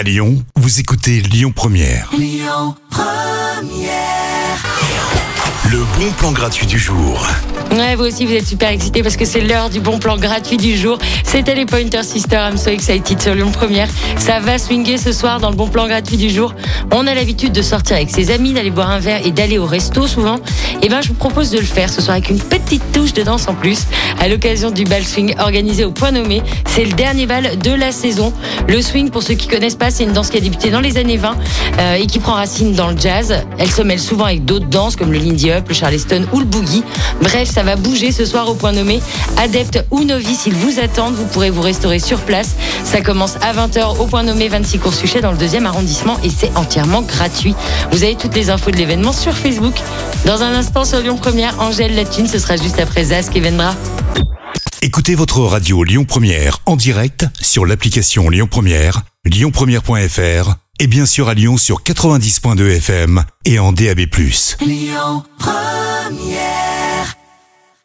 À Lyon, vous écoutez Lyon Première. Le bon plan gratuit du jour. Ouais, vous aussi, vous êtes super excités parce que c'est l'heure du bon plan gratuit du jour. C'était les Pointer Sisters. I'm so excited sur Lyon Première. Ça va swinguer ce soir dans le bon plan gratuit du jour. On a l'habitude de sortir avec ses amis, d'aller boire un verre et d'aller au resto souvent. Et ben, je vous propose de le faire ce soir avec une petite touche de danse en plus. À l'occasion du bal swing organisé au point nommé. C'est le dernier bal de la saison. Le swing, pour ceux qui connaissent pas, c'est une danse qui a débuté dans les années 20 euh, et qui prend racine dans le jazz. Elle se mêle souvent avec d'autres danses comme le Lindy Hop, le Charleston ou le Boogie. Bref, ça va bouger ce soir au point nommé. Adeptes ou novices, ils vous attendent. Vous pourrez vous restaurer sur place. Ça commence à 20h au point nommé 26 cours Suchet dans le deuxième arrondissement et c'est entièrement gratuit. Vous avez toutes les infos de l'événement sur Facebook. Dans un sur Lyon Première, Angèle Latine, ce sera juste après Zask et Vendra. Écoutez votre radio Lyon Première en direct sur l'application Lyon Première, lyonpremière.fr et bien sûr à Lyon sur 90.2 FM et en DAB+. Lyon Première